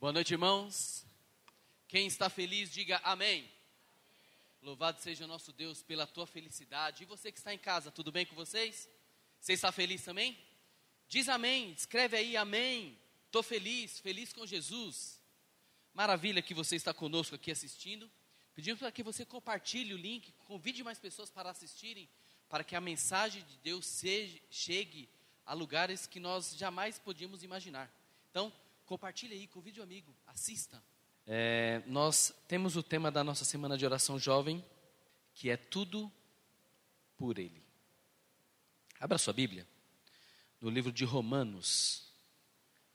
Boa noite, irmãos. Quem está feliz, diga amém. Louvado seja o nosso Deus pela tua felicidade. E você que está em casa, tudo bem com vocês? Você está feliz também? Diz amém, escreve aí amém. Estou feliz, feliz com Jesus. Maravilha que você está conosco aqui assistindo. Pedimos para que você compartilhe o link, convide mais pessoas para assistirem, para que a mensagem de Deus seja, chegue a lugares que nós jamais podíamos imaginar. Então, compartilhe aí, convide um amigo, assista. É, nós temos o tema da nossa semana de oração jovem, que é tudo por Ele. Abra sua Bíblia, no livro de Romanos,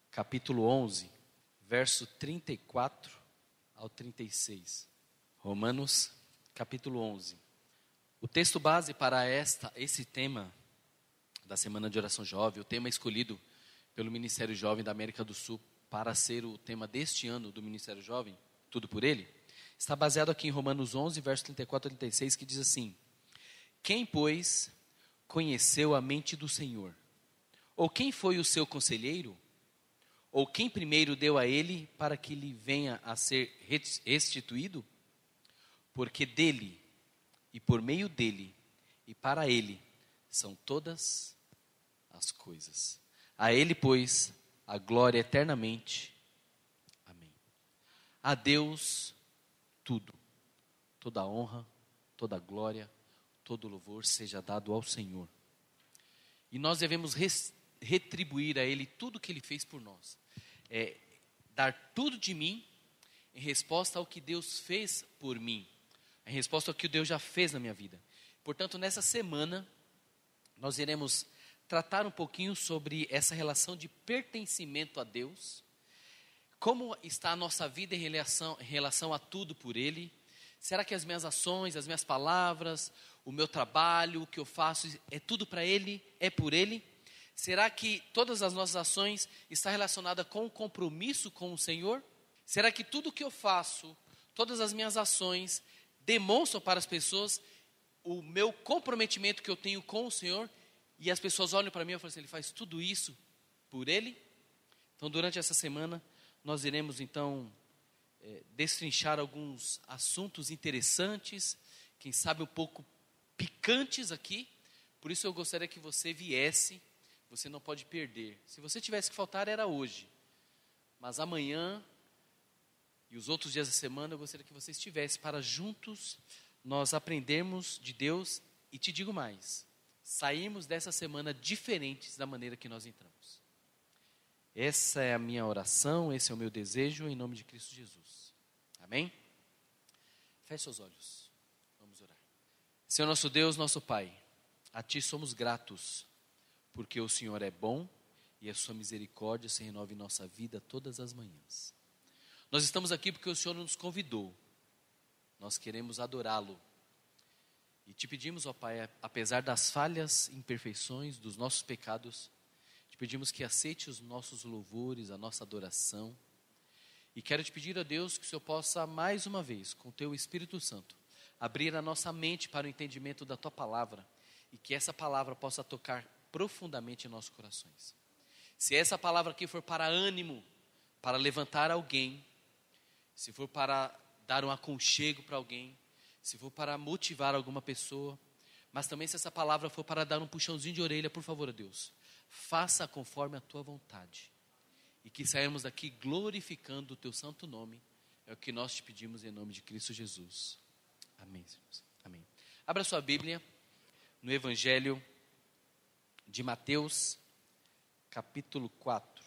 capítulo 11, verso 34 ao 36. Romanos, capítulo 11. O texto base para esta, esse tema da semana de oração jovem, o tema escolhido pelo Ministério Jovem da América do Sul para ser o tema deste ano do Ministério Jovem, tudo por ele, está baseado aqui em Romanos 11, verso 34 a 36, que diz assim: Quem, pois, conheceu a mente do Senhor? Ou quem foi o seu conselheiro? Ou quem primeiro deu a ele para que lhe venha a ser restituído? Porque dele, e por meio dele, e para ele, são todas as coisas. A ele, pois, a glória eternamente. Amém. A Deus tudo, toda a honra, toda a glória, todo louvor seja dado ao Senhor. E nós devemos retribuir a Ele tudo que Ele fez por nós. É, dar tudo de mim em resposta ao que Deus fez por mim, em resposta ao que Deus já fez na minha vida. Portanto, nessa semana, nós iremos tratar um pouquinho sobre essa relação de pertencimento a Deus. Como está a nossa vida em relação, em relação a tudo por Ele? Será que as minhas ações, as minhas palavras, o meu trabalho, o que eu faço, é tudo para Ele? É por Ele? Será que todas as nossas ações estão relacionadas com o compromisso com o Senhor? Será que tudo que eu faço, todas as minhas ações, demonstram para as pessoas o meu comprometimento que eu tenho com o Senhor e as pessoas olham para mim e falam assim: ele faz tudo isso por ele? Então, durante essa semana, nós iremos então é, destrinchar alguns assuntos interessantes, quem sabe um pouco picantes aqui. Por isso, eu gostaria que você viesse. Você não pode perder. Se você tivesse que faltar, era hoje. Mas amanhã e os outros dias da semana, eu gostaria que você estivesse para juntos nós aprendermos de Deus. E te digo mais: sairmos dessa semana diferentes da maneira que nós entramos. Essa é a minha oração, esse é o meu desejo em nome de Cristo Jesus. Amém? Feche seus olhos. Vamos orar. Senhor nosso Deus, nosso Pai, a Ti somos gratos, porque o Senhor é bom e a Sua misericórdia se renova em nossa vida todas as manhãs. Nós estamos aqui porque o Senhor nos convidou. Nós queremos adorá-lo e te pedimos, ó Pai, apesar das falhas, imperfeições, dos nossos pecados, te pedimos que aceite os nossos louvores, a nossa adoração. E quero te pedir a Deus que o Senhor possa, mais uma vez, com o teu Espírito Santo, abrir a nossa mente para o entendimento da tua palavra e que essa palavra possa tocar profundamente em nossos corações. Se essa palavra aqui for para ânimo, para levantar alguém, se for para dar um aconchego para alguém, se for para motivar alguma pessoa, mas também se essa palavra for para dar um puxãozinho de orelha, por favor, Deus, faça conforme a tua vontade. E que sairmos daqui glorificando o teu santo nome. É o que nós te pedimos em nome de Cristo Jesus. Amém. Amém. Abra sua Bíblia no Evangelho de Mateus, capítulo 4.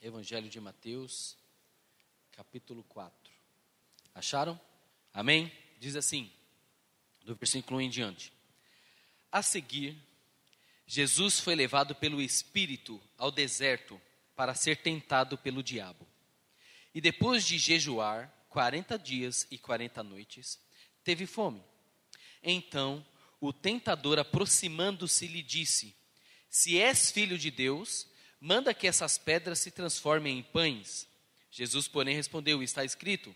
Evangelho de Mateus, capítulo 4. Acharam? Amém? Diz assim, do versículo 1 em diante. A seguir, Jesus foi levado pelo Espírito ao deserto para ser tentado pelo diabo. E depois de jejuar quarenta dias e quarenta noites, teve fome. Então o tentador, aproximando-se, lhe disse: Se és filho de Deus, manda que essas pedras se transformem em pães. Jesus, porém, respondeu: Está escrito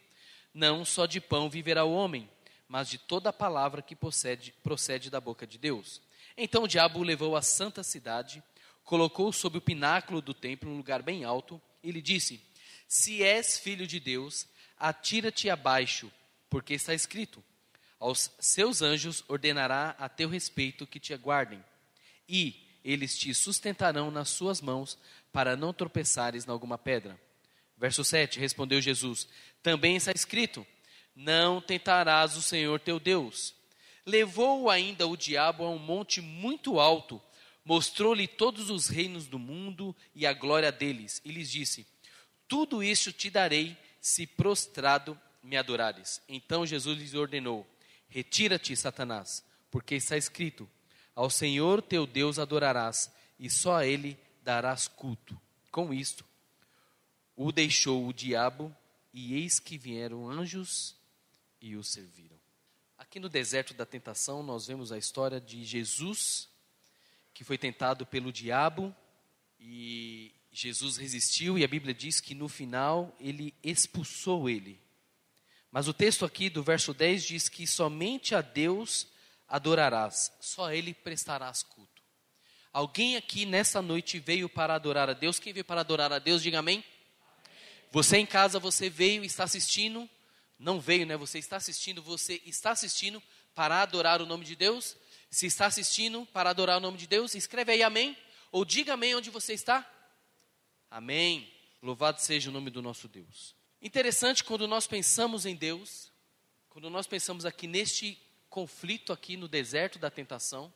não só de pão viverá o homem, mas de toda a palavra que procede, procede da boca de Deus. Então o diabo o levou à santa cidade, colocou-o sob o pináculo do templo, um lugar bem alto, e lhe disse: Se és filho de Deus, atira-te abaixo, porque está escrito: Aos seus anjos ordenará a teu respeito que te aguardem, e eles te sustentarão nas suas mãos, para não tropeçares em alguma pedra. Verso 7: Respondeu Jesus: Também está escrito: Não tentarás o Senhor teu Deus. Levou ainda o diabo a um monte muito alto, mostrou-lhe todos os reinos do mundo e a glória deles, e lhes disse: Tudo isso te darei se prostrado me adorares. Então Jesus lhes ordenou: Retira-te, Satanás, porque está escrito: Ao Senhor teu Deus adorarás, e só a ele darás culto. Com isto, o deixou o diabo, e eis que vieram anjos e o serviram. Aqui no deserto da tentação, nós vemos a história de Jesus, que foi tentado pelo diabo, e Jesus resistiu e a Bíblia diz que no final ele expulsou ele. Mas o texto aqui do verso 10 diz que somente a Deus adorarás, só a ele prestarás culto. Alguém aqui nessa noite veio para adorar a Deus? Quem veio para adorar a Deus, diga amém. Você em casa, você veio e está assistindo? Não veio, né? Você está assistindo, você está assistindo para adorar o nome de Deus? Se está assistindo para adorar o nome de Deus, escreve aí amém. Ou diga amém onde você está. Amém. Louvado seja o nome do nosso Deus. Interessante quando nós pensamos em Deus, quando nós pensamos aqui neste conflito aqui no deserto da tentação,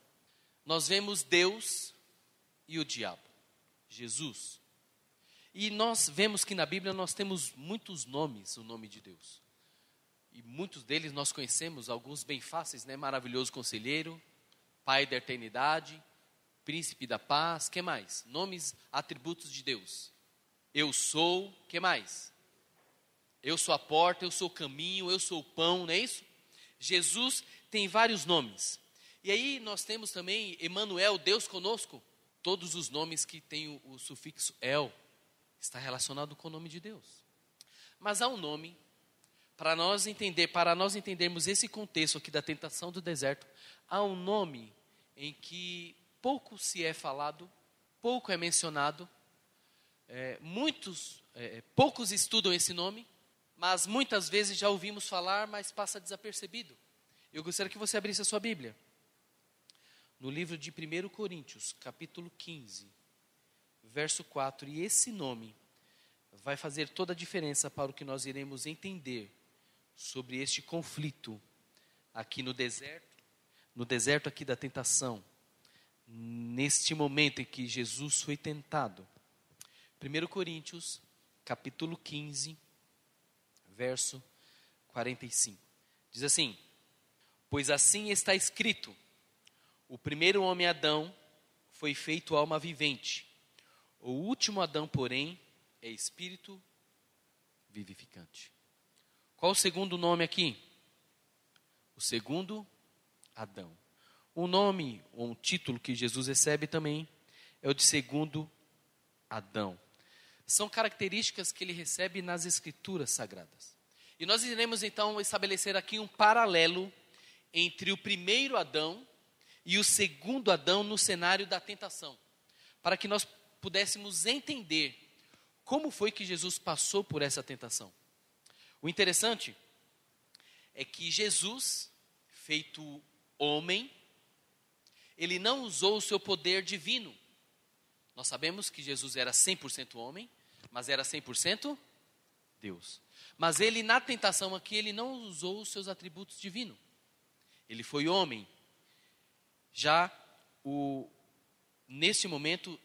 nós vemos Deus e o diabo, Jesus. E nós vemos que na Bíblia nós temos muitos nomes, o nome de Deus. E muitos deles nós conhecemos, alguns bem fáceis, né? Maravilhoso conselheiro, Pai da eternidade, príncipe da paz, que mais? Nomes, atributos de Deus. Eu sou, que mais? Eu sou a porta, eu sou o caminho, eu sou o pão, não é isso? Jesus tem vários nomes. E aí nós temos também Emmanuel, Deus conosco. Todos os nomes que têm o, o sufixo el está relacionado com o nome de Deus. Mas há um nome para nós entender, para nós entendermos esse contexto aqui da tentação do deserto, há um nome em que pouco se é falado, pouco é mencionado, é, muitos, é, poucos estudam esse nome, mas muitas vezes já ouvimos falar, mas passa desapercebido. Eu gostaria que você abrisse a sua Bíblia. No livro de 1 Coríntios, capítulo 15, verso 4. E esse nome vai fazer toda a diferença para o que nós iremos entender sobre este conflito aqui no deserto, no deserto aqui da tentação neste momento em que Jesus foi tentado. 1 Coríntios, capítulo 15, verso 45. Diz assim: Pois assim está escrito: o primeiro homem Adão foi feito alma vivente, o último Adão, porém, é espírito vivificante. Qual o segundo nome aqui? O segundo Adão. O nome, ou um título que Jesus recebe também, é o de segundo Adão. São características que ele recebe nas Escrituras Sagradas. E nós iremos então estabelecer aqui um paralelo entre o primeiro Adão e o segundo Adão no cenário da tentação, para que nós pudéssemos entender como foi que Jesus passou por essa tentação. O interessante é que Jesus, feito homem, ele não usou o seu poder divino. Nós sabemos que Jesus era 100% homem, mas era 100% Deus. Mas ele, na tentação aqui, ele não usou os seus atributos divinos. Ele foi homem. Já o, neste momento,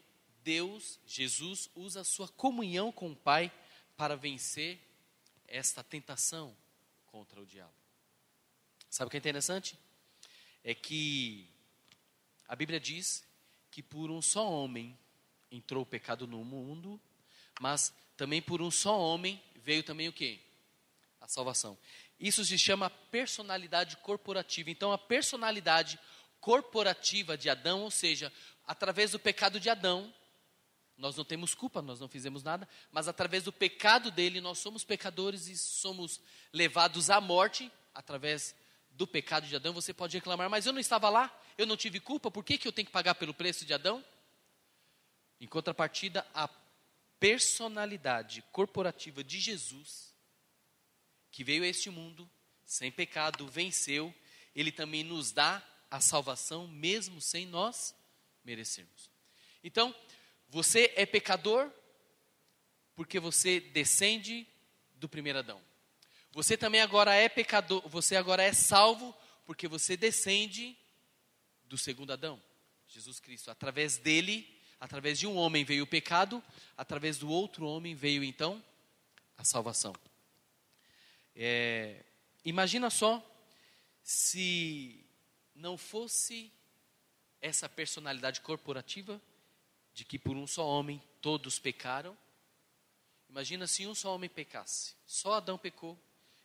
Deus, Jesus, usa a sua comunhão com o Pai para vencer esta tentação contra o diabo. Sabe o que é interessante? É que a Bíblia diz que por um só homem entrou o pecado no mundo, mas também por um só homem veio também o quê? A salvação. Isso se chama personalidade corporativa. Então, a personalidade corporativa de Adão, ou seja, através do pecado de Adão, nós não temos culpa, nós não fizemos nada, mas através do pecado dele, nós somos pecadores e somos levados à morte através do pecado de Adão. Você pode reclamar, mas eu não estava lá, eu não tive culpa, por que, que eu tenho que pagar pelo preço de Adão? Em contrapartida, a personalidade corporativa de Jesus, que veio a este mundo sem pecado, venceu, ele também nos dá a salvação, mesmo sem nós merecermos. Então, você é pecador porque você descende do primeiro Adão. Você também agora é pecador, você agora é salvo porque você descende do segundo Adão, Jesus Cristo. Através dele, através de um homem veio o pecado, através do outro homem veio então a salvação. É, imagina só se não fosse essa personalidade corporativa de que por um só homem todos pecaram. Imagina se um só homem pecasse. Só Adão pecou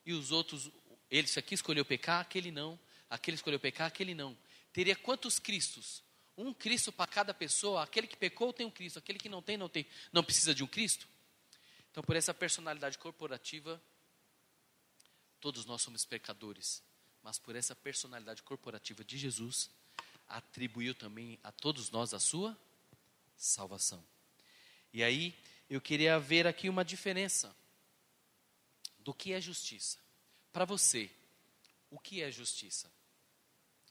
e os outros, ele aqui escolheu pecar, aquele não, aquele escolheu pecar, aquele não. Teria quantos Cristos? Um Cristo para cada pessoa. Aquele que pecou tem um Cristo, aquele que não tem, não tem. Não precisa de um Cristo? Então, por essa personalidade corporativa, todos nós somos pecadores. Mas por essa personalidade corporativa de Jesus, atribuiu também a todos nós a sua salvação. E aí, eu queria ver aqui uma diferença do que é justiça. Para você, o que é justiça?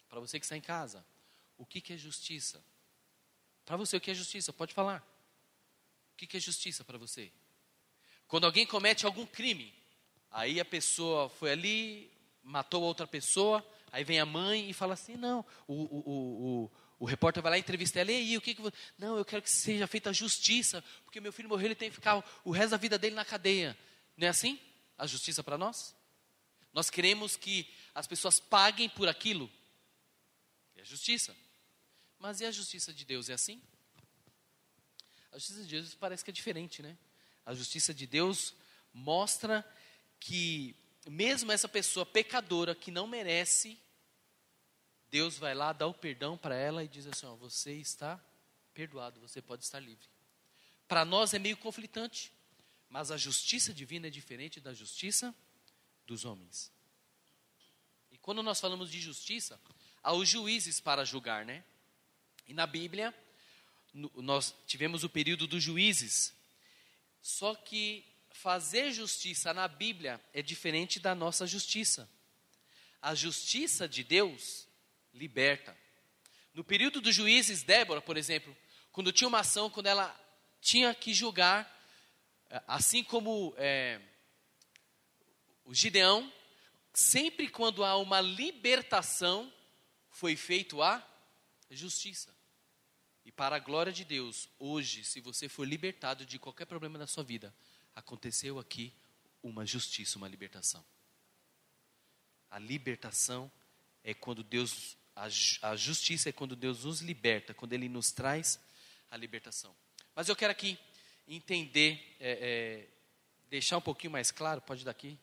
Para você que está em casa, o que, que é justiça? Para você, o que é justiça? Pode falar. O que, que é justiça para você? Quando alguém comete algum crime, aí a pessoa foi ali, matou outra pessoa, aí vem a mãe e fala assim: não, o, o, o, o repórter vai lá entrevistar ela, e aí, o que, que. Não, eu quero que seja feita justiça, porque meu filho morreu, ele tem que ficar o resto da vida dele na cadeia. Não é assim? A justiça para nós? Nós queremos que as pessoas paguem por aquilo é justiça. Mas e a justiça de Deus? É assim? A justiça de Deus parece que é diferente, né? A justiça de Deus mostra que, mesmo essa pessoa pecadora que não merece, Deus vai lá, dá o perdão para ela e diz assim: ó, você está perdoado, você pode estar livre. Para nós é meio conflitante, mas a justiça divina é diferente da justiça dos homens. E quando nós falamos de justiça, aos juízes para julgar, né? E na Bíblia, nós tivemos o período dos juízes. Só que fazer justiça na Bíblia é diferente da nossa justiça. A justiça de Deus liberta. No período dos juízes, Débora, por exemplo, quando tinha uma ação, quando ela tinha que julgar, é, assim como é, o Gideão, sempre quando há uma libertação, foi feito a justiça. E para a glória de Deus, hoje, se você for libertado de qualquer problema na sua vida, aconteceu aqui uma justiça, uma libertação. A libertação é quando Deus, a, a justiça é quando Deus nos liberta, quando Ele nos traz a libertação. Mas eu quero aqui entender, é, é, deixar um pouquinho mais claro, pode daqui.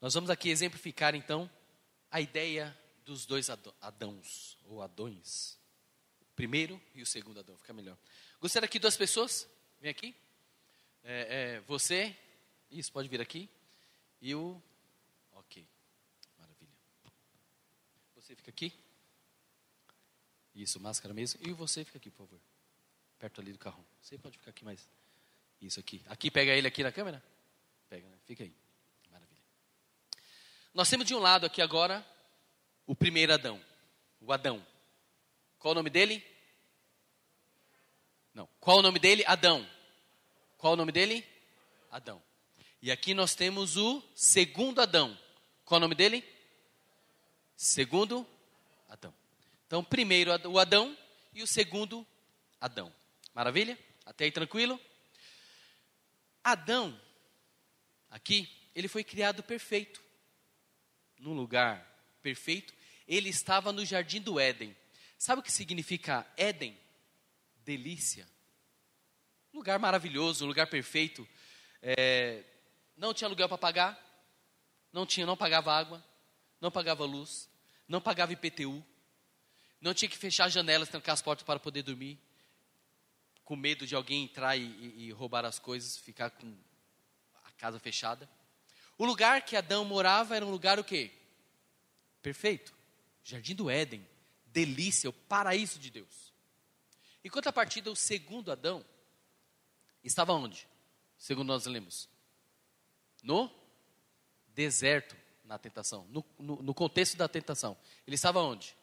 Nós vamos aqui exemplificar então a ideia dos dois Adãos, ou Adões. O primeiro e o segundo Adão, fica melhor. Gostaria aqui duas pessoas, vem aqui. É, é, você, isso, pode vir aqui. E o, ok, maravilha. Você fica aqui. Isso, máscara mesmo. E você fica aqui, por favor. Perto ali do carro. Você pode ficar aqui mais. Isso aqui. Aqui, pega ele aqui na câmera. Pega, né? Fica aí. Maravilha. Nós temos de um lado aqui agora o primeiro Adão, o Adão. Qual o nome dele? Não. Qual o nome dele? Adão. Qual o nome dele? Adão. E aqui nós temos o segundo Adão. Qual o nome dele? Segundo Adão. Então, primeiro o Adão e o segundo Adão. Maravilha? Até aí tranquilo? Adão, aqui, ele foi criado perfeito. Num lugar perfeito, ele estava no jardim do Éden. Sabe o que significa Éden? Delícia. Lugar maravilhoso, lugar perfeito. É, não tinha aluguel para pagar, não tinha, não pagava água, não pagava luz, não pagava IPTU, não tinha que fechar as janelas, trancar as portas para poder dormir, com medo de alguém entrar e, e, e roubar as coisas, ficar com a casa fechada. O lugar que Adão morava era um lugar o quê? Perfeito. Jardim do Éden. Delícia, o paraíso de Deus. Em contrapartida, o segundo Adão estava onde? segundo nós lemos? No deserto, na tentação, no, no, no contexto da tentação. Ele estava onde?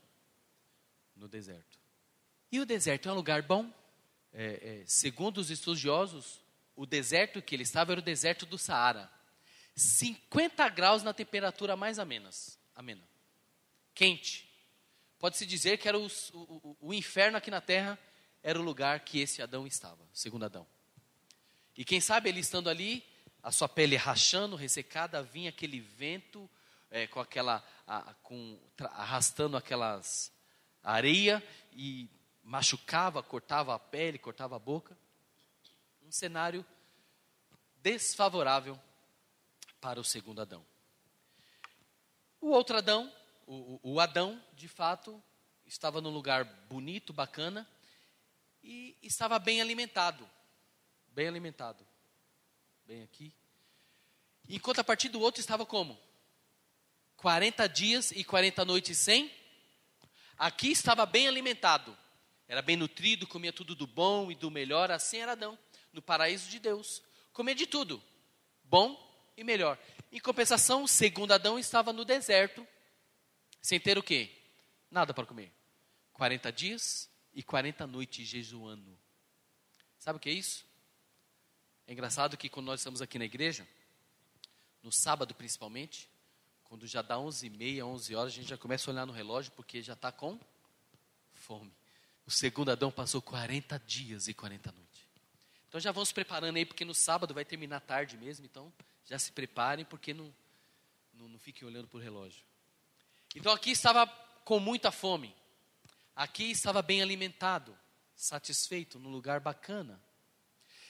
No deserto. E o deserto é um lugar bom? É, é, segundo os estudiosos, o deserto que ele estava era o deserto do Saara. 50 graus na temperatura mais amenas, amena. Quente. Pode-se dizer que era o, o, o inferno aqui na terra, era o lugar que esse Adão estava, segundo Adão. E quem sabe ele estando ali, a sua pele rachando, ressecada, vinha aquele vento é, com aquela, a, com, arrastando aquelas areia e machucava, cortava a pele, cortava a boca. Um cenário desfavorável para o segundo Adão. O outro Adão, o, o Adão, de fato, estava num lugar bonito, bacana, e estava bem alimentado. Bem alimentado. Bem aqui. Enquanto a partir do outro estava como? 40 dias e 40 noites sem. Aqui estava bem alimentado. Era bem nutrido, comia tudo do bom e do melhor. Assim era Adão, no paraíso de Deus. Comia de tudo. Bom e melhor. Em compensação, segundo Adão, estava no deserto. Sem ter o quê? Nada para comer. 40 dias e 40 noites jejuando. Sabe o que é isso? É engraçado que quando nós estamos aqui na igreja, no sábado principalmente, quando já dá 11 e meia, 11 horas, a gente já começa a olhar no relógio porque já está com fome. O segundo Adão passou 40 dias e 40 noites. Então já vamos preparando aí, porque no sábado vai terminar tarde mesmo, então já se preparem, porque não, não, não fiquem olhando para o relógio. Então aqui estava com muita fome. Aqui estava bem alimentado, satisfeito, num lugar bacana.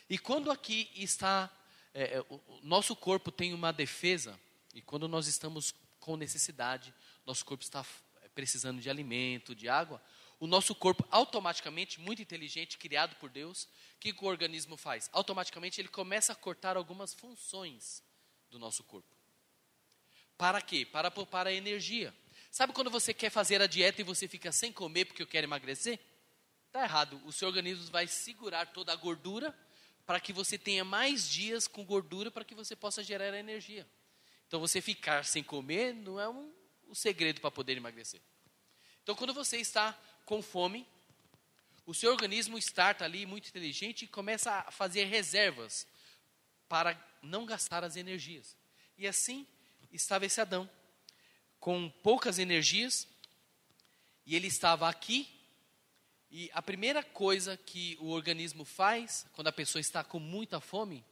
E quando aqui está, é, é, o nosso corpo tem uma defesa, e quando nós estamos com necessidade, nosso corpo está é, precisando de alimento, de água, o nosso corpo automaticamente, muito inteligente, criado por Deus, o que o organismo faz? Automaticamente ele começa a cortar algumas funções do nosso corpo. Para quê? Para poupar a energia. Sabe quando você quer fazer a dieta e você fica sem comer porque eu quero emagrecer? Está errado. O seu organismo vai segurar toda a gordura para que você tenha mais dias com gordura para que você possa gerar energia. Então você ficar sem comer não é um, um segredo para poder emagrecer. Então quando você está com fome, o seu organismo starta ali muito inteligente e começa a fazer reservas para não gastar as energias. E assim estava esse Adão com poucas energias, e ele estava aqui. E a primeira coisa que o organismo faz, quando a pessoa está com muita fome,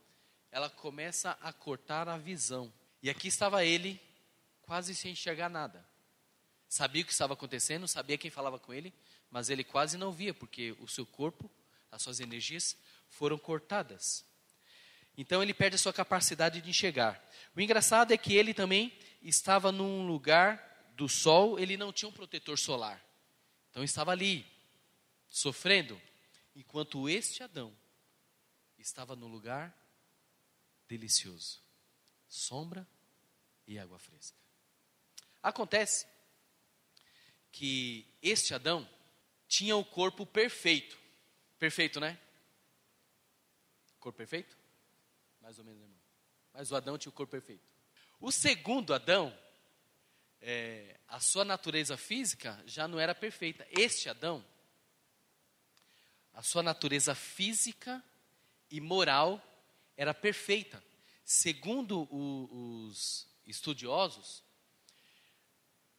ela começa a cortar a visão. E aqui estava ele, quase sem enxergar nada. Sabia o que estava acontecendo, sabia quem falava com ele, mas ele quase não via, porque o seu corpo, as suas energias foram cortadas. Então ele perde a sua capacidade de enxergar. O engraçado é que ele também estava num lugar do sol, ele não tinha um protetor solar. Então estava ali, sofrendo, enquanto este Adão estava no lugar delicioso sombra e água fresca. Acontece que este Adão tinha o corpo perfeito. Perfeito, né? Corpo perfeito? Mais ou menos, irmão. Mas o Adão tinha o corpo perfeito. O segundo Adão, é, a sua natureza física já não era perfeita. Este Adão, a sua natureza física e moral era perfeita. Segundo o, os estudiosos,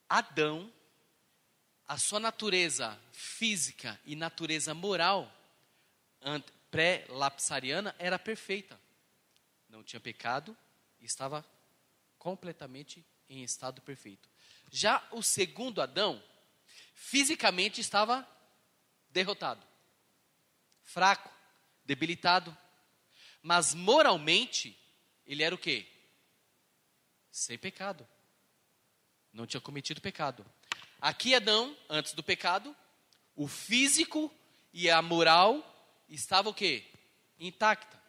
Adão, a sua natureza física e natureza moral pré-lapsariana era perfeita. Não tinha pecado estava completamente em estado perfeito. Já o segundo Adão, fisicamente estava derrotado, fraco, debilitado, mas moralmente ele era o quê? Sem pecado. Não tinha cometido pecado. Aqui Adão, antes do pecado, o físico e a moral estavam o quê? Intacta.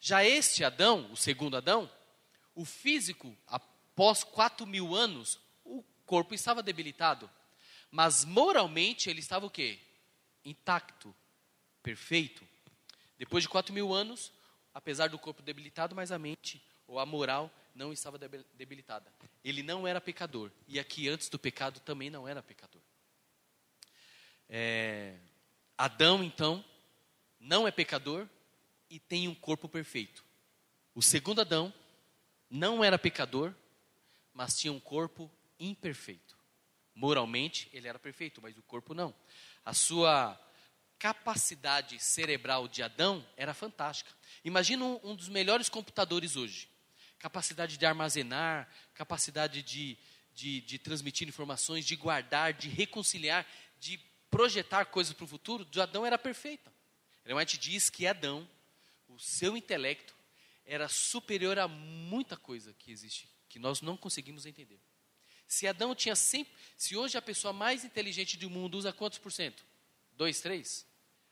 Já este Adão, o segundo Adão, o físico, após quatro mil anos, o corpo estava debilitado. Mas moralmente ele estava o quê? Intacto, perfeito. Depois de quatro mil anos, apesar do corpo debilitado, mas a mente ou a moral não estava debilitada. Ele não era pecador. E aqui, antes do pecado, também não era pecador. É, Adão, então, não é pecador e tem um corpo perfeito. O segundo Adão não era pecador, mas tinha um corpo imperfeito. Moralmente, ele era perfeito, mas o corpo não. A sua capacidade cerebral de Adão era fantástica. Imagina um, um dos melhores computadores hoje. Capacidade de armazenar, capacidade de, de, de transmitir informações, de guardar, de reconciliar, de projetar coisas para o futuro, de Adão era perfeita. White diz que Adão, o seu intelecto, era superior a muita coisa que existe, que nós não conseguimos entender. Se Adão tinha sempre. Se hoje a pessoa mais inteligente do mundo usa quantos por cento? Dois, três?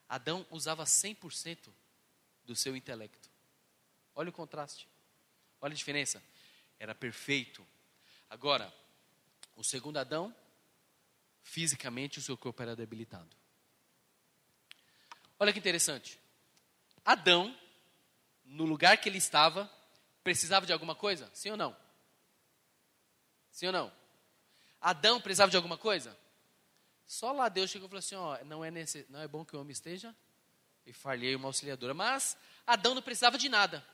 Adão usava 100% do seu intelecto. Olha o contraste. Olha a diferença. Era perfeito. Agora, o segundo Adão, fisicamente o seu corpo era debilitado. Olha que interessante. Adão, no lugar que ele estava, precisava de alguma coisa? Sim ou não? Sim ou não? Adão precisava de alguma coisa? Só lá Deus chegou e falou assim: ó, não é, nesse, não é bom que o homem esteja e falhei uma auxiliadora. Mas Adão não precisava de nada.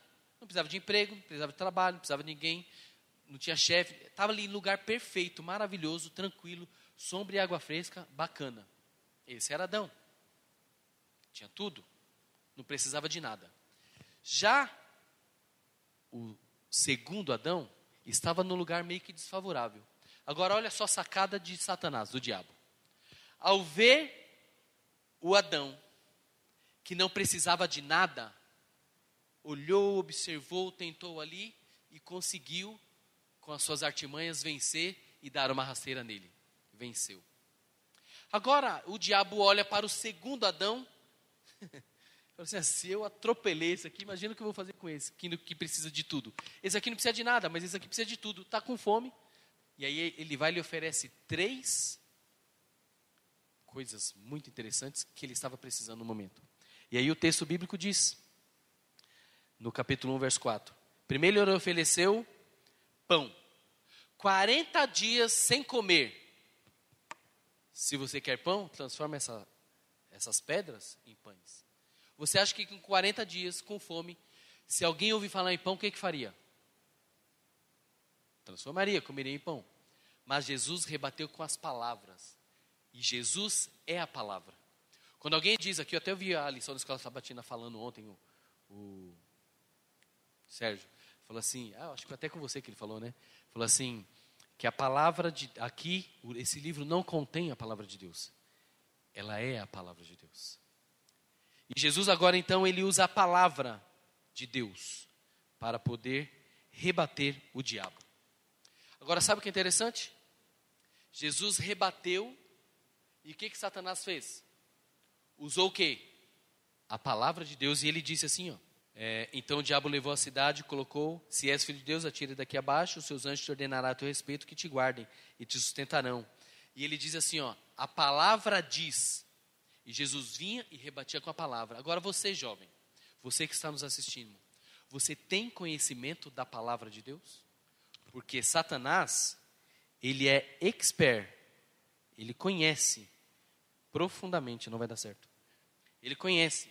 Não precisava de emprego, não precisava de trabalho, não precisava de ninguém, não tinha chefe. Estava ali em lugar perfeito, maravilhoso, tranquilo, sombra e água fresca, bacana. Esse era Adão. Tinha tudo, não precisava de nada. Já o segundo Adão estava no lugar meio que desfavorável. Agora olha só a sacada de Satanás, do diabo. Ao ver o Adão, que não precisava de nada, olhou, observou, tentou ali e conseguiu, com as suas artimanhas, vencer e dar uma rasteira nele. Venceu. Agora, o diabo olha para o segundo Adão. Fala assim, ah, se eu atropelei esse aqui, imagina o que eu vou fazer com esse, que, que precisa de tudo. Esse aqui não precisa de nada, mas esse aqui precisa de tudo. Está com fome. E aí ele vai e lhe oferece três coisas muito interessantes que ele estava precisando no momento. E aí o texto bíblico diz, no capítulo 1, verso 4: Primeiro ele ofereceu pão, 40 dias sem comer. Se você quer pão, transforma essa, essas pedras em pães. Você acha que com 40 dias, com fome, se alguém ouvir falar em pão, o que, que faria? Transformaria, comeria em pão. Mas Jesus rebateu com as palavras. Jesus é a palavra. Quando alguém diz aqui, eu até ouvi a lição da escola sabatina falando ontem, o, o Sérgio, falou assim, ah, acho que até com você que ele falou, né? Falou assim, que a palavra de, aqui, esse livro não contém a palavra de Deus. Ela é a palavra de Deus. E Jesus agora então, ele usa a palavra de Deus para poder rebater o diabo. Agora, sabe o que é interessante? Jesus rebateu e o que, que Satanás fez? Usou o quê? A palavra de Deus e ele disse assim, ó. É, então o diabo levou a cidade colocou: Se és filho de Deus, atire daqui abaixo, os seus anjos te ordenarão a teu respeito que te guardem e te sustentarão. E ele diz assim: ó, a palavra diz. E Jesus vinha e rebatia com a palavra. Agora você, jovem, você que está nos assistindo, você tem conhecimento da palavra de Deus? Porque Satanás, ele é expert ele conhece profundamente, não vai dar certo. Ele conhece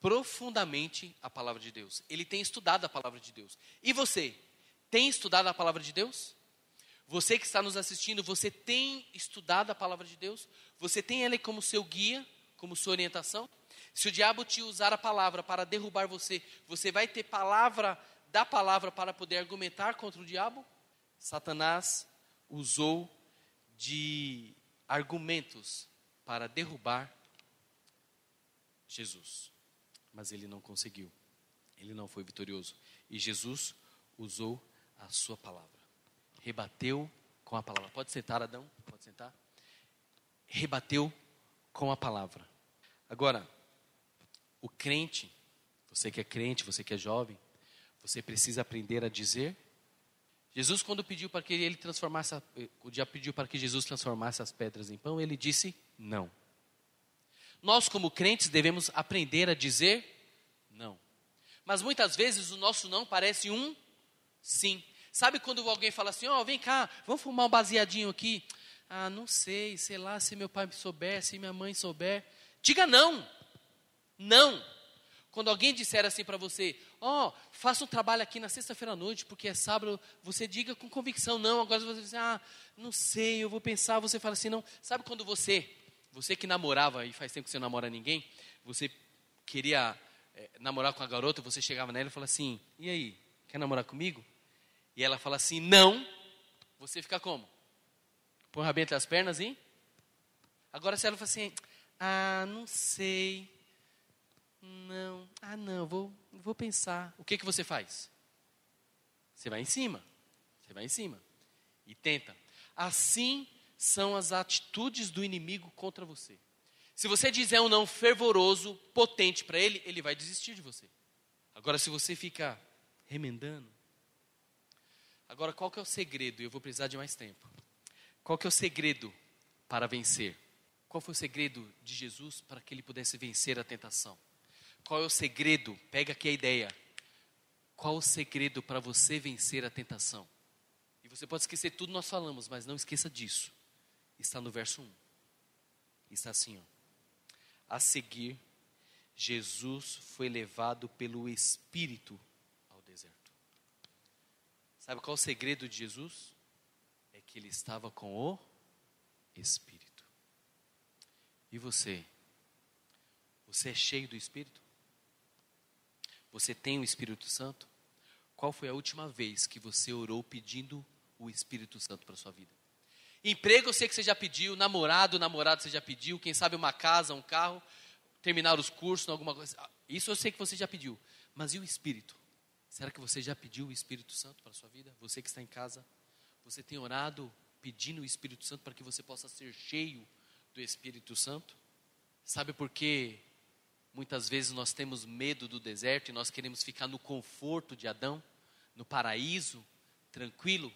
profundamente a palavra de Deus. Ele tem estudado a palavra de Deus. E você, tem estudado a palavra de Deus? Você que está nos assistindo, você tem estudado a palavra de Deus? Você tem ela como seu guia, como sua orientação? Se o diabo te usar a palavra para derrubar você, você vai ter palavra da palavra para poder argumentar contra o diabo? Satanás usou de argumentos para derrubar Jesus. Mas ele não conseguiu. Ele não foi vitorioso. E Jesus usou a sua palavra. Rebateu com a palavra. Pode sentar, Adão? Pode sentar? Rebateu com a palavra. Agora, o crente, você que é crente, você que é jovem, você precisa aprender a dizer Jesus, quando pediu para que ele transformasse, o diabo pediu para que Jesus transformasse as pedras em pão, ele disse não. Nós, como crentes, devemos aprender a dizer não. Mas muitas vezes o nosso não parece um sim. Sabe quando alguém fala assim: Ó, oh, vem cá, vamos fumar um baseadinho aqui? Ah, não sei, sei lá, se meu pai souber, se minha mãe souber. Diga não. Não. Quando alguém disser assim para você, ó, oh, faça um trabalho aqui na sexta-feira à noite, porque é sábado, você diga com convicção, não. Agora você diz, ah, não sei, eu vou pensar, você fala assim, não. Sabe quando você, você que namorava, e faz tempo que você não namora ninguém, você queria é, namorar com a garota, você chegava nela e falava assim, e aí, quer namorar comigo? E ela fala assim, não, você fica como? Põe o rabinho entre as pernas e... Agora se ela fala assim, ah, não sei, não, ah não, vou, vou pensar. O que, que você faz? Você vai em cima, você vai em cima e tenta. Assim são as atitudes do inimigo contra você. Se você dizer um não fervoroso, potente para ele, ele vai desistir de você. Agora, se você fica remendando, agora qual que é o segredo? Eu vou precisar de mais tempo. Qual que é o segredo para vencer? Qual foi o segredo de Jesus para que ele pudesse vencer a tentação? Qual é o segredo? Pega aqui a ideia. Qual o segredo para você vencer a tentação? E você pode esquecer tudo nós falamos, mas não esqueça disso. Está no verso 1. Está assim, ó. A seguir, Jesus foi levado pelo Espírito ao deserto. Sabe qual o segredo de Jesus? É que ele estava com o Espírito. E você? Você é cheio do Espírito? Você tem o Espírito Santo? Qual foi a última vez que você orou pedindo o Espírito Santo para sua vida? Emprego eu sei que você já pediu, namorado, namorado você já pediu, quem sabe uma casa, um carro, terminar os cursos, alguma coisa. Isso eu sei que você já pediu. Mas e o Espírito? Será que você já pediu o Espírito Santo para sua vida? Você que está em casa, você tem orado pedindo o Espírito Santo para que você possa ser cheio do Espírito Santo? Sabe por que Muitas vezes nós temos medo do deserto e nós queremos ficar no conforto de Adão, no paraíso, tranquilo,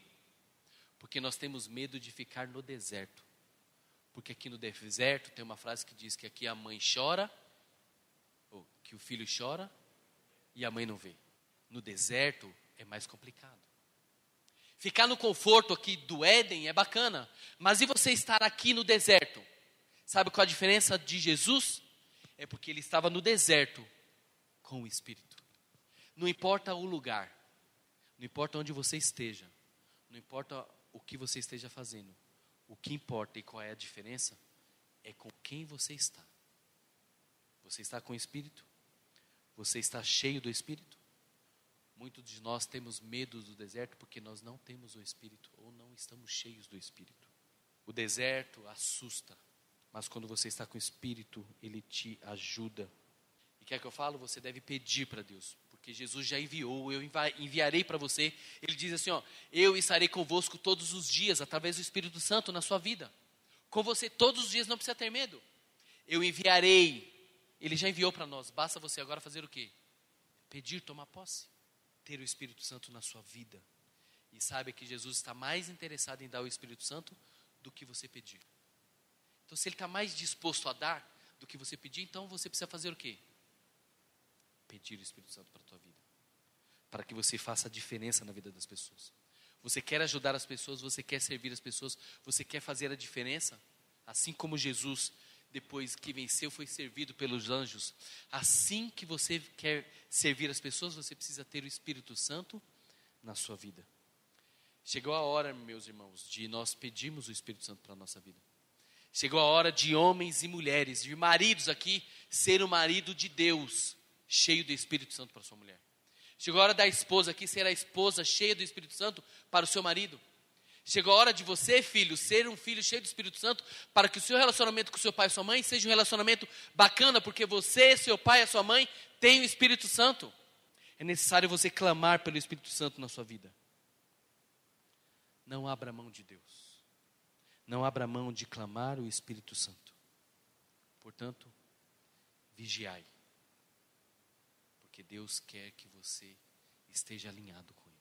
porque nós temos medo de ficar no deserto. Porque aqui no deserto tem uma frase que diz que aqui a mãe chora, ou que o filho chora e a mãe não vê. No deserto é mais complicado. Ficar no conforto aqui do Éden é bacana, mas e você estar aqui no deserto? Sabe qual a diferença de Jesus é porque ele estava no deserto com o Espírito. Não importa o lugar, não importa onde você esteja, não importa o que você esteja fazendo, o que importa e qual é a diferença é com quem você está. Você está com o Espírito? Você está cheio do Espírito? Muitos de nós temos medo do deserto porque nós não temos o Espírito ou não estamos cheios do Espírito. O deserto assusta, mas quando você está com o Espírito, Ele te ajuda. E quer que eu falo? Você deve pedir para Deus, porque Jesus já enviou, eu enviarei para você. Ele diz assim: ó, eu estarei convosco todos os dias, através do Espírito Santo na sua vida. Com você todos os dias, não precisa ter medo. Eu enviarei. Ele já enviou para nós. Basta você agora fazer o quê? Pedir, tomar posse. Ter o Espírito Santo na sua vida. E sabe que Jesus está mais interessado em dar o Espírito Santo do que você pedir. Então, se ele está mais disposto a dar do que você pedir, então você precisa fazer o quê? Pedir o Espírito Santo para a tua vida. Para que você faça a diferença na vida das pessoas. Você quer ajudar as pessoas, você quer servir as pessoas, você quer fazer a diferença? Assim como Jesus, depois que venceu, foi servido pelos anjos. Assim que você quer servir as pessoas, você precisa ter o Espírito Santo na sua vida. Chegou a hora, meus irmãos, de nós pedirmos o Espírito Santo para a nossa vida. Chegou a hora de homens e mulheres, de maridos aqui, ser o marido de Deus, cheio do Espírito Santo para sua mulher. Chegou a hora da esposa aqui ser a esposa cheia do Espírito Santo para o seu marido. Chegou a hora de você, filho, ser um filho cheio do Espírito Santo para que o seu relacionamento com seu pai e sua mãe seja um relacionamento bacana, porque você, seu pai e a sua mãe têm o Espírito Santo. É necessário você clamar pelo Espírito Santo na sua vida. Não abra mão de Deus. Não abra mão de clamar o Espírito Santo. Portanto, vigiai. Porque Deus quer que você esteja alinhado com Ele.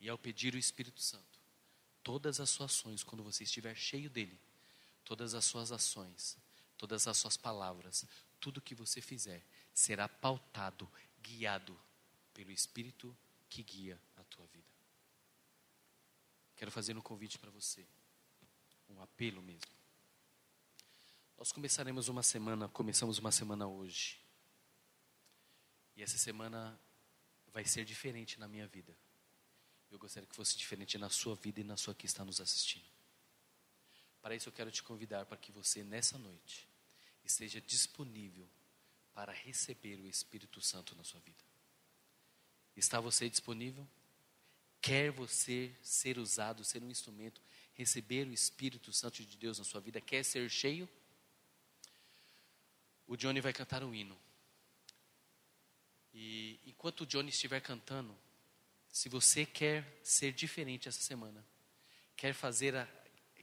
E ao pedir o Espírito Santo, todas as suas ações, quando você estiver cheio dele, todas as suas ações, todas as suas palavras, tudo que você fizer, será pautado, guiado pelo Espírito que guia a tua vida. Quero fazer um convite para você, um apelo mesmo. Nós começaremos uma semana, começamos uma semana hoje. E essa semana vai ser diferente na minha vida. Eu gostaria que fosse diferente na sua vida e na sua que está nos assistindo. Para isso eu quero te convidar para que você nessa noite esteja disponível para receber o Espírito Santo na sua vida. Está você disponível? Quer você ser usado, ser um instrumento, receber o Espírito Santo de Deus na sua vida? Quer ser cheio? O Johnny vai cantar um hino. E enquanto o Johnny estiver cantando, se você quer ser diferente essa semana, quer fazer a,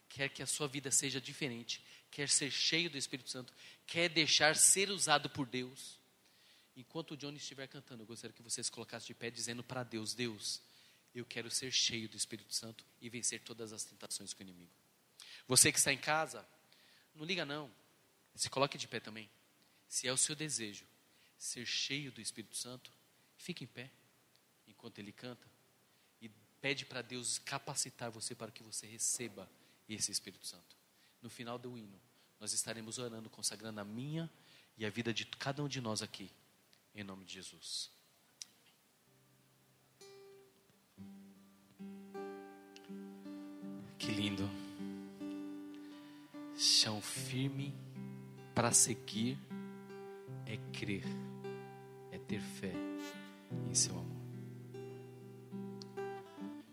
quer que a sua vida seja diferente, quer ser cheio do Espírito Santo, quer deixar ser usado por Deus. Enquanto o Johnny estiver cantando, eu gostaria que vocês colocassem de pé dizendo para Deus: Deus, eu quero ser cheio do Espírito Santo e vencer todas as tentações com o inimigo. Você que está em casa, não liga não. Se coloque de pé também. Se é o seu desejo ser cheio do Espírito Santo, fique em pé enquanto ele canta e pede para Deus capacitar você para que você receba esse Espírito Santo. No final do hino, nós estaremos orando, consagrando a minha e a vida de cada um de nós aqui, em nome de Jesus. Lindo. Chão firme para seguir é crer, é ter fé em seu amor.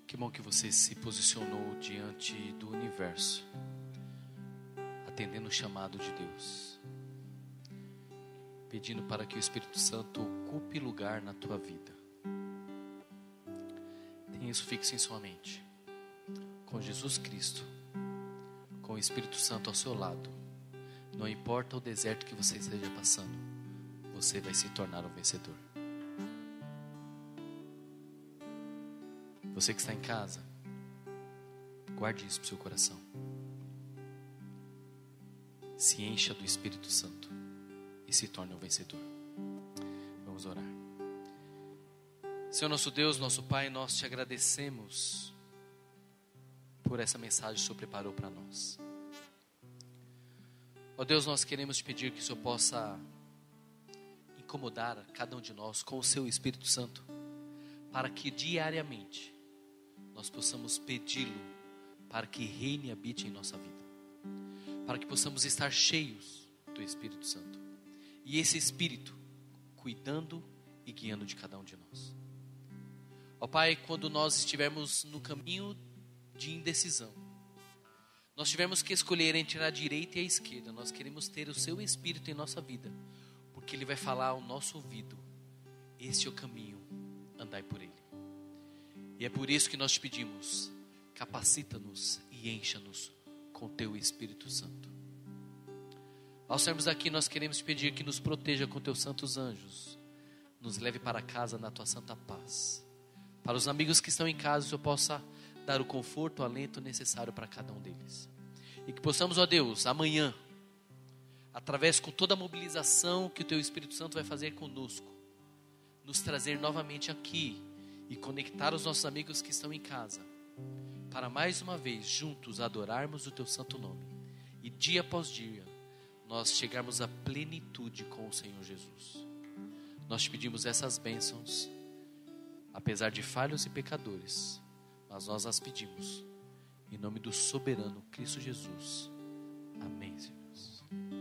Que bom que você se posicionou diante do universo, atendendo o chamado de Deus, pedindo para que o Espírito Santo ocupe lugar na tua vida. Tenha isso fixo em sua mente. Com Jesus Cristo, com o Espírito Santo ao seu lado, não importa o deserto que você esteja passando, você vai se tornar um vencedor. Você que está em casa, guarde isso para o seu coração. Se encha do Espírito Santo e se torne um vencedor. Vamos orar. Senhor nosso Deus, nosso Pai, nós te agradecemos por essa mensagem que o Senhor preparou para nós. Ó Deus, nós queremos te pedir que o Senhor possa incomodar cada um de nós com o seu Espírito Santo, para que diariamente nós possamos pedi-lo para que reine e habite em nossa vida, para que possamos estar cheios do Espírito Santo e esse Espírito cuidando e guiando de cada um de nós. Ó Pai, quando nós estivermos no caminho de indecisão, nós tivermos que escolher entre a direita e a esquerda, nós queremos ter o Seu Espírito em nossa vida, porque Ele vai falar ao nosso ouvido: este é o caminho, andai por ele. E é por isso que nós te pedimos: capacita-nos e encha-nos com teu Espírito Santo. Ao sermos aqui, nós queremos te pedir que nos proteja com teus santos anjos, nos leve para casa na tua santa paz. Para os amigos que estão em casa, eu possa dar o conforto, o alento necessário para cada um deles. E que possamos, ó Deus, amanhã, através com toda a mobilização que o teu Espírito Santo vai fazer conosco, nos trazer novamente aqui e conectar os nossos amigos que estão em casa, para mais uma vez juntos adorarmos o teu santo nome e dia após dia nós chegarmos à plenitude com o Senhor Jesus. Nós te pedimos essas bênçãos, apesar de falhos e pecadores, mas nós as pedimos em nome do soberano Cristo Jesus. Amém, Senhor.